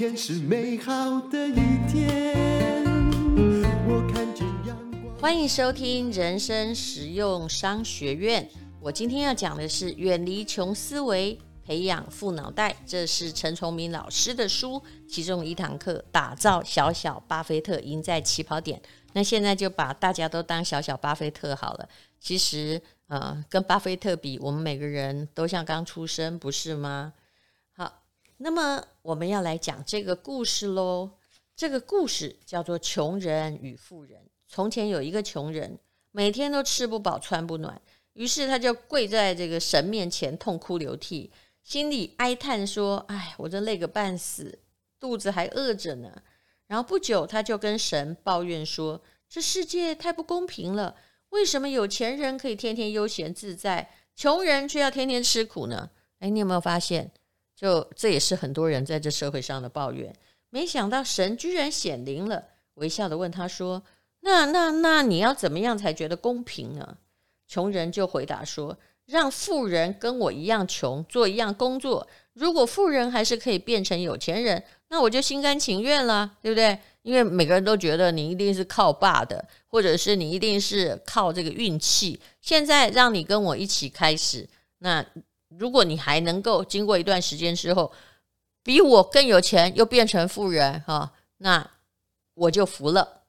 天是美好的一天。我看见阳光。欢迎收听人生实用商学院。我今天要讲的是远离穷思维，培养富脑袋。这是陈崇明老师的书，其中一堂课，打造小小巴菲特，赢在起跑点。那现在就把大家都当小小巴菲特好了。其实，呃，跟巴菲特比，我们每个人都像刚出生，不是吗？那么我们要来讲这个故事喽。这个故事叫做《穷人与富人》。从前有一个穷人，每天都吃不饱穿不暖，于是他就跪在这个神面前痛哭流涕，心里哀叹说：“哎，我这累个半死，肚子还饿着呢。”然后不久，他就跟神抱怨说：“这世界太不公平了，为什么有钱人可以天天悠闲自在，穷人却要天天吃苦呢？”哎，你有没有发现？就这也是很多人在这社会上的抱怨。没想到神居然显灵了，微笑地问他说：“那那那你要怎么样才觉得公平呢？”穷人就回答说：“让富人跟我一样穷，做一样工作。如果富人还是可以变成有钱人。”那我就心甘情愿了，对不对？因为每个人都觉得你一定是靠爸的，或者是你一定是靠这个运气。现在让你跟我一起开始，那如果你还能够经过一段时间之后，比我更有钱，又变成富人哈，那我就服了。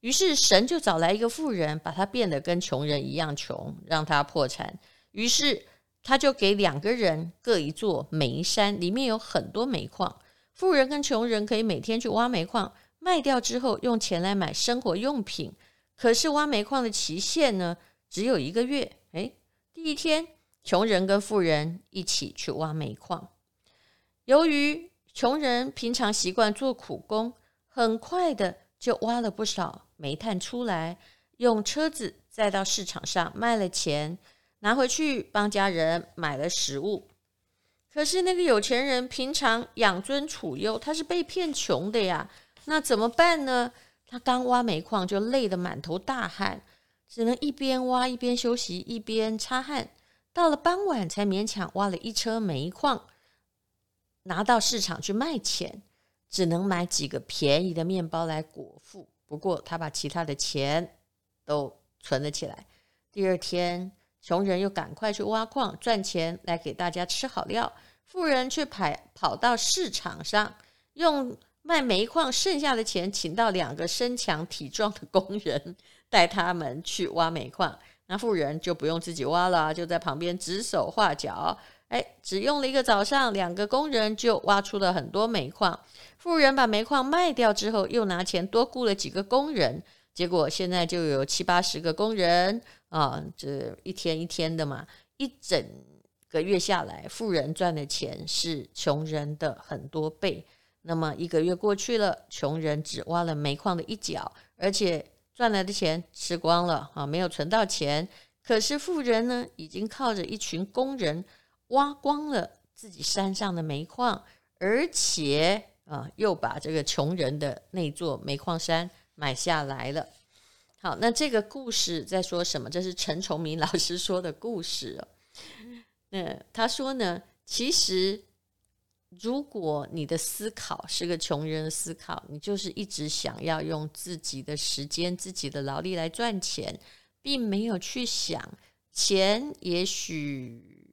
于是神就找来一个富人，把他变得跟穷人一样穷，让他破产。于是他就给两个人各一座煤山，里面有很多煤矿。富人跟穷人可以每天去挖煤矿，卖掉之后用钱来买生活用品。可是挖煤矿的期限呢，只有一个月。诶，第一天，穷人跟富人一起去挖煤矿。由于穷人平常习惯做苦工，很快的就挖了不少煤炭出来，用车子载到市场上卖了钱，拿回去帮家人买了食物。可是那个有钱人平常养尊处优，他是被骗穷的呀。那怎么办呢？他刚挖煤矿就累得满头大汗，只能一边挖一边休息，一边擦汗。到了傍晚才勉强挖了一车煤矿，拿到市场去卖钱，只能买几个便宜的面包来果腹。不过他把其他的钱都存了起来。第二天，穷人又赶快去挖矿赚钱来给大家吃好料，富人却跑跑到市场上，用卖煤矿剩下的钱请到两个身强体壮的工人，带他们去挖煤矿。那富人就不用自己挖了，就在旁边指手画脚。哎，只用了一个早上，两个工人就挖出了很多煤矿。富人把煤矿卖掉之后，又拿钱多雇了几个工人，结果现在就有七八十个工人。啊，这一天一天的嘛，一整个月下来，富人赚的钱是穷人的很多倍。那么一个月过去了，穷人只挖了煤矿的一角，而且赚来的钱吃光了啊，没有存到钱。可是富人呢，已经靠着一群工人挖光了自己山上的煤矿，而且啊，又把这个穷人的那座煤矿山买下来了。好，那这个故事在说什么？这是陈崇明老师说的故事哦。那他说呢，其实如果你的思考是个穷人的思考，你就是一直想要用自己的时间、自己的劳力来赚钱，并没有去想钱也许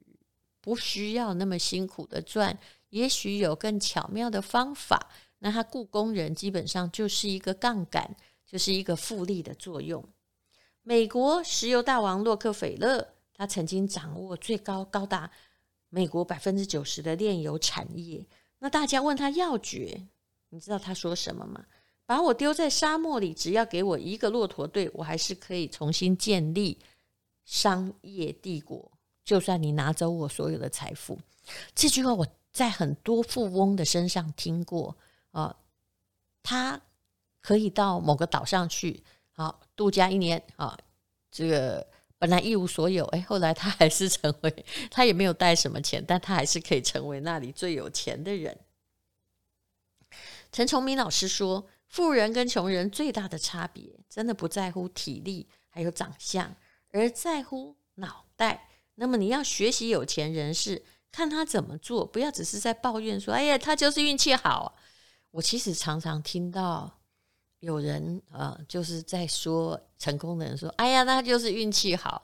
不需要那么辛苦的赚，也许有更巧妙的方法。那他雇工人基本上就是一个杠杆。就是一个复利的作用。美国石油大王洛克菲勒，他曾经掌握最高高达美国百分之九十的炼油产业。那大家问他要诀，你知道他说什么吗？把我丢在沙漠里，只要给我一个骆驼队，我还是可以重新建立商业帝国。就算你拿走我所有的财富，这句话我在很多富翁的身上听过啊，他。可以到某个岛上去，好度假一年啊。这个本来一无所有，哎，后来他还是成为，他也没有带什么钱，但他还是可以成为那里最有钱的人。陈崇明老师说，富人跟穷人最大的差别，真的不在乎体力还有长相，而在乎脑袋。那么你要学习有钱人士，看他怎么做，不要只是在抱怨说，哎呀，他就是运气好。我其实常常听到有人啊，就是在说成功的人说：“哎呀，那就是运气好。”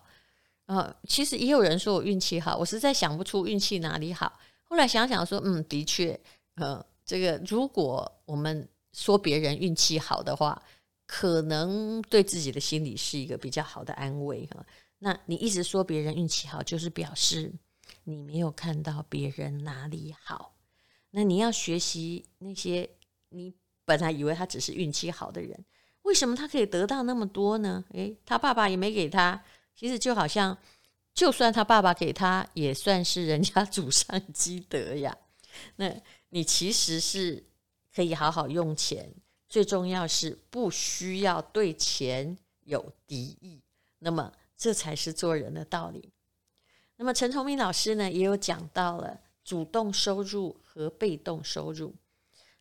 呃，其实也有人说我运气好，我实在想不出运气哪里好。后来想想说，嗯，的确，呃，这个如果我们说别人运气好的话，可能对自己的心理是一个比较好的安慰哈。那你一直说别人运气好，就是表示你没有看到别人哪里好。那你要学习那些你本来以为他只是运气好的人，为什么他可以得到那么多呢？诶，他爸爸也没给他。其实就好像，就算他爸爸给他，也算是人家祖上积德呀。那你其实是可以好好用钱，最重要是不需要对钱有敌意。那么这才是做人的道理。那么陈崇明老师呢，也有讲到了主动收入和被动收入。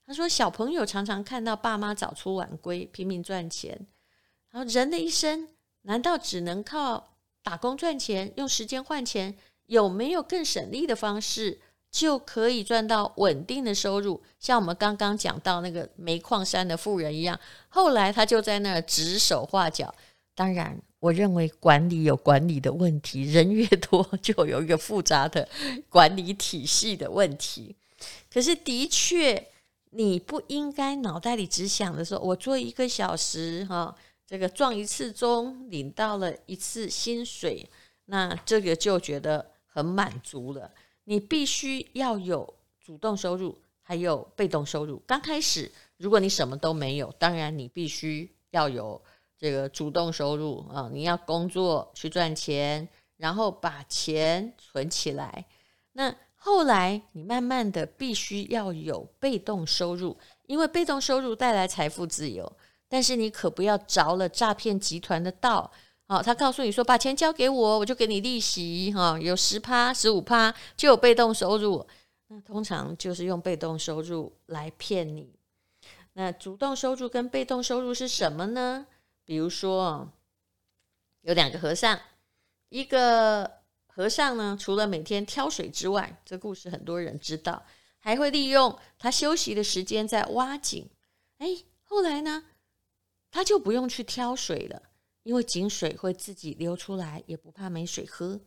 他说，小朋友常常看到爸妈早出晚归，拼命赚钱，然后人的一生。难道只能靠打工赚钱，用时间换钱？有没有更省力的方式，就可以赚到稳定的收入？像我们刚刚讲到那个煤矿山的富人一样，后来他就在那指手画脚。当然，我认为管理有管理的问题，人越多 就有一个复杂的管理体系的问题。可是，的确，你不应该脑袋里只想着说我做一个小时哈。这个撞一次钟，领到了一次薪水，那这个就觉得很满足了。你必须要有主动收入，还有被动收入。刚开始，如果你什么都没有，当然你必须要有这个主动收入啊，你要工作去赚钱，然后把钱存起来。那后来，你慢慢的必须要有被动收入，因为被动收入带来财富自由。但是你可不要着了诈骗集团的道，好，他告诉你说，把钱交给我，我就给你利息，哈，有十趴、十五趴就有被动收入。那通常就是用被动收入来骗你。那主动收入跟被动收入是什么呢？比如说，有两个和尚，一个和尚呢，除了每天挑水之外，这故事很多人知道，还会利用他休息的时间在挖井。哎，后来呢？他就不用去挑水了，因为井水会自己流出来，也不怕没水喝。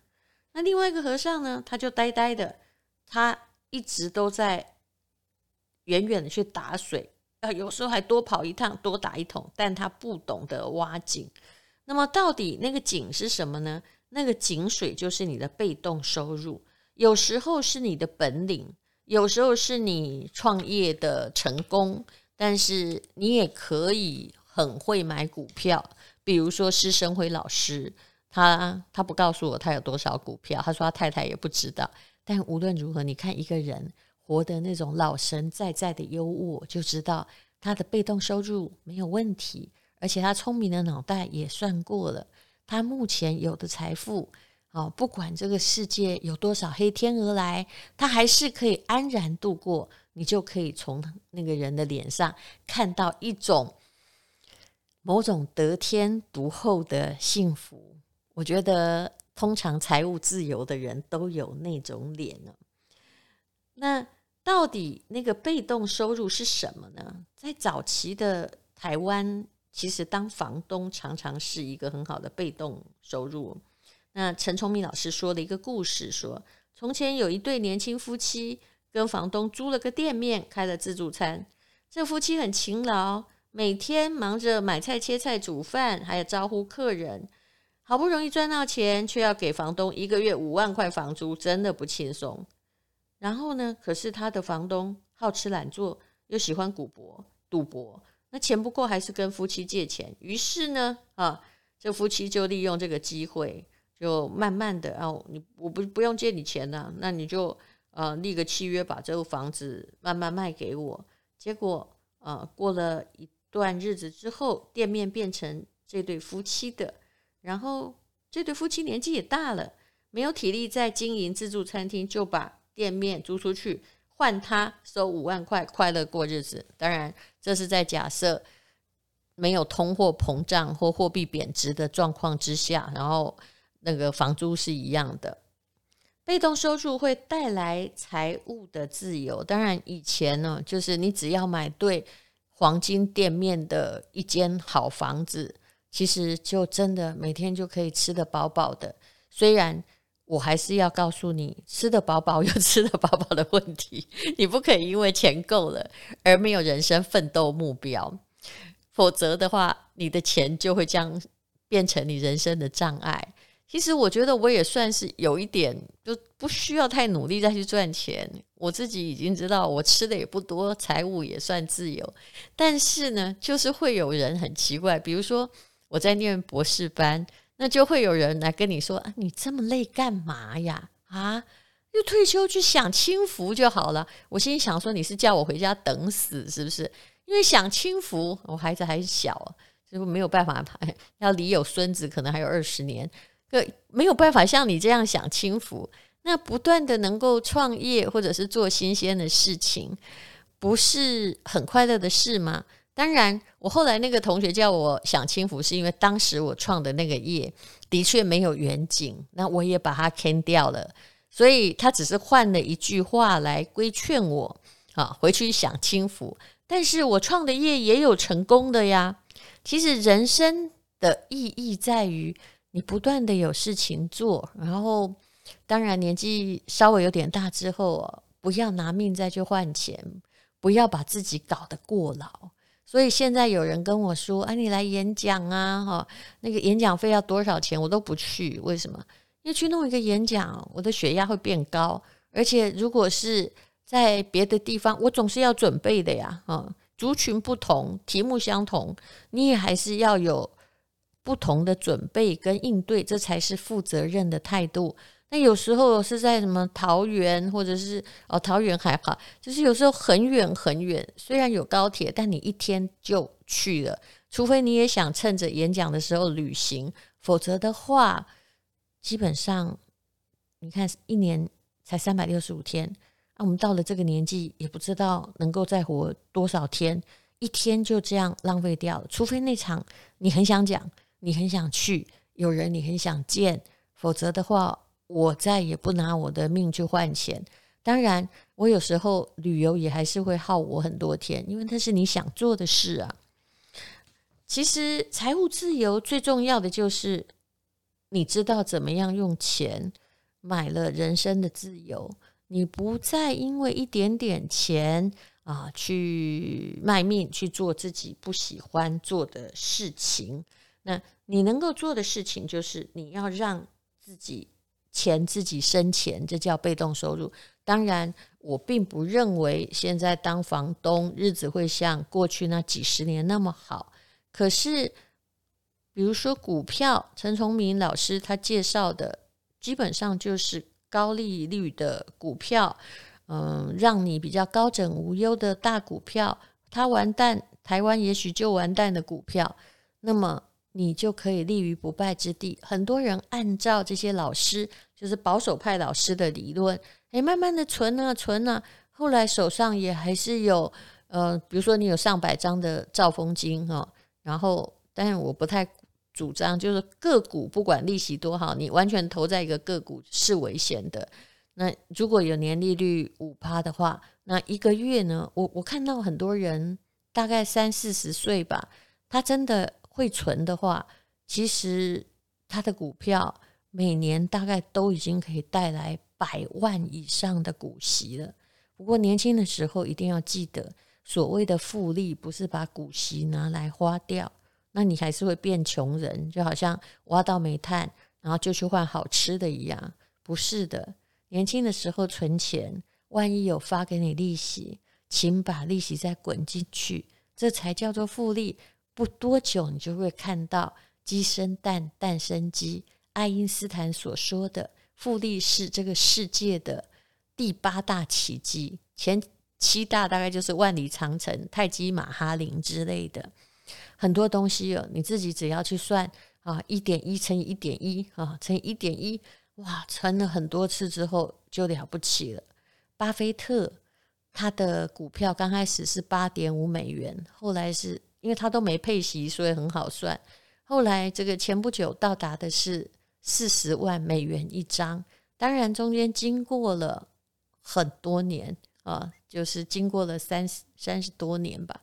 那另外一个和尚呢，他就呆呆的，他一直都在远远的去打水，啊，有时候还多跑一趟，多打一桶，但他不懂得挖井。那么到底那个井是什么呢？那个井水就是你的被动收入，有时候是你的本领，有时候是你创业的成功，但是你也可以。很会买股票，比如说施生辉老师，他他不告诉我他有多少股票，他说他太太也不知道。但无论如何，你看一个人活得那种老神在在的优渥，就知道他的被动收入没有问题，而且他聪明的脑袋也算过了，他目前有的财富，哦，不管这个世界有多少黑天鹅来，他还是可以安然度过。你就可以从那个人的脸上看到一种。某种得天独厚的幸福，我觉得通常财务自由的人都有那种脸呢。那到底那个被动收入是什么呢？在早期的台湾，其实当房东常常是一个很好的被动收入。那陈崇明老师说了一个故事，说从前有一对年轻夫妻跟房东租了个店面，开了自助餐。这夫妻很勤劳。每天忙着买菜、切菜、煮饭，还有招呼客人，好不容易赚到钱，却要给房东一个月五万块房租，真的不轻松。然后呢，可是他的房东好吃懒做，又喜欢赌博，赌博，那钱不够，还是跟夫妻借钱。于是呢，啊，这夫妻就利用这个机会，就慢慢的，啊，你我不不用借你钱了，那你就呃立个契约，把这个房子慢慢卖给我。结果啊，过了一。段日子之后，店面变成这对夫妻的，然后这对夫妻年纪也大了，没有体力再经营自助餐厅，就把店面租出去，换他收五万块，快乐过日子。当然，这是在假设没有通货膨胀或货币贬值的状况之下，然后那个房租是一样的。被动收入会带来财务的自由。当然，以前呢，就是你只要买对黄金店面的一间好房子，其实就真的每天就可以吃得饱饱的。虽然我还是要告诉你，吃得饱饱有 吃得饱饱的问题，你不可以因为钱够了而没有人生奋斗目标，否则的话，你的钱就会将变成你人生的障碍。其实我觉得我也算是有一点，就不需要太努力再去赚钱。我自己已经知道，我吃的也不多，财务也算自由。但是呢，就是会有人很奇怪，比如说我在念博士班，那就会有人来跟你说：“啊，你这么累干嘛呀？啊，又退休去享清福就好了。”我心里想说：“你是叫我回家等死是不是？因为享清福，我孩子还小，就没有办法，要离有孙子可能还有二十年。”个没有办法像你这样享清福，那不断的能够创业或者是做新鲜的事情，不是很快乐的事吗？当然，我后来那个同学叫我享清福，是因为当时我创的那个业的确没有远景，那我也把它砍掉了，所以他只是换了一句话来规劝我啊，回去享清福。但是我创的业也有成功的呀。其实人生的意义在于。你不断的有事情做，然后当然年纪稍微有点大之后，不要拿命再去换钱，不要把自己搞得过劳。所以现在有人跟我说：“啊，你来演讲啊，哈，那个演讲费要多少钱？”我都不去，为什么？因为去弄一个演讲，我的血压会变高，而且如果是在别的地方，我总是要准备的呀，啊，族群不同，题目相同，你也还是要有。不同的准备跟应对，这才是负责任的态度。那有时候是在什么桃园，或者是哦，桃园还好，就是有时候很远很远。虽然有高铁，但你一天就去了。除非你也想趁着演讲的时候旅行，否则的话，基本上你看一年才三百六十五天。啊，我们到了这个年纪，也不知道能够再活多少天，一天就这样浪费掉了。除非那场你很想讲。你很想去，有人你很想见，否则的话，我再也不拿我的命去换钱。当然，我有时候旅游也还是会耗我很多天，因为那是你想做的事啊。其实，财务自由最重要的就是你知道怎么样用钱买了人生的自由，你不再因为一点点钱啊去卖命去做自己不喜欢做的事情。那你能够做的事情就是你要让自己钱自己生钱，这叫被动收入。当然，我并不认为现在当房东日子会像过去那几十年那么好。可是，比如说股票，陈崇明老师他介绍的基本上就是高利率的股票，嗯，让你比较高枕无忧的大股票，它完蛋，台湾也许就完蛋的股票，那么。你就可以立于不败之地。很多人按照这些老师，就是保守派老师的理论，诶，慢慢的存啊存啊，后来手上也还是有，呃，比如说你有上百张的兆丰金哈，然后，但是我不太主张，就是个股不管利息多好，你完全投在一个个股是危险的。那如果有年利率五趴的话，那一个月呢，我我看到很多人大概三四十岁吧，他真的。会存的话，其实他的股票每年大概都已经可以带来百万以上的股息了。不过年轻的时候一定要记得，所谓的复利不是把股息拿来花掉，那你还是会变穷人，就好像挖到煤炭，然后就去换好吃的一样。不是的，年轻的时候存钱，万一有发给你利息，请把利息再滚进去，这才叫做复利。不多久，你就会看到鸡生蛋，蛋生鸡。爱因斯坦所说的复利是这个世界的第八大奇迹，前七大大概就是万里长城、泰姬玛哈林之类的很多东西哦。你自己只要去算啊，一点一乘以一点一啊，乘以一点一，哇，乘了很多次之后就了不起了。巴菲特他的股票刚开始是八点五美元，后来是。因为他都没配息，所以很好算。后来这个前不久到达的是四十万美元一张，当然中间经过了很多年啊，就是经过了三十三十多年吧。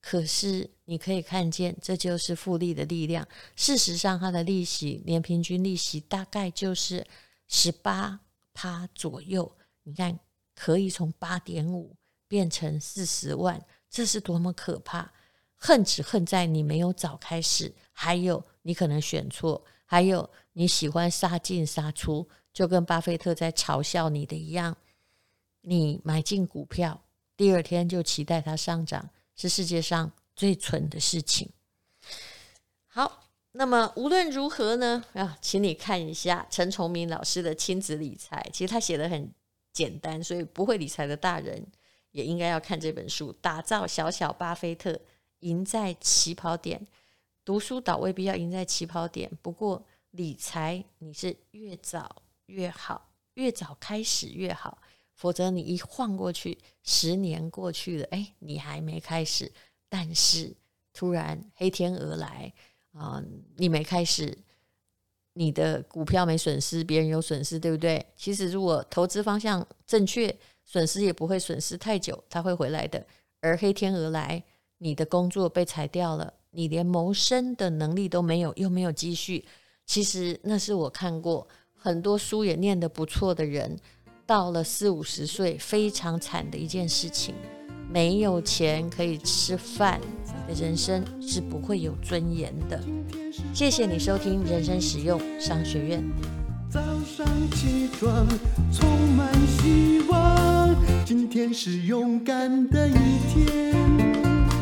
可是你可以看见，这就是复利的力量。事实上，它的利息年平均利息大概就是十八趴左右。你看，可以从八点五变成四十万，这是多么可怕！恨只恨在你没有早开始，还有你可能选错，还有你喜欢杀进杀出，就跟巴菲特在嘲笑你的一样。你买进股票，第二天就期待它上涨。是世界上最蠢的事情。好，那么无论如何呢，啊，请你看一下陈崇明老师的亲子理财。其实他写的很简单，所以不会理财的大人也应该要看这本书。打造小小巴菲特，赢在起跑点。读书倒未必要赢在起跑点，不过理财你是越早越好，越早开始越好。否则你一晃过去，十年过去了，哎，你还没开始，但是突然黑天鹅来啊，你没开始，你的股票没损失，别人有损失，对不对？其实如果投资方向正确，损失也不会损失太久，它会回来的。而黑天鹅来，你的工作被裁掉了，你连谋生的能力都没有，又没有积蓄。其实那是我看过很多书也念得不错的人。到了四五十岁，非常惨的一件事情，没有钱可以吃饭，你的人生是不会有尊严的。谢谢你收听人生实用商学院。早上起床充满希望，今天是勇敢的一天，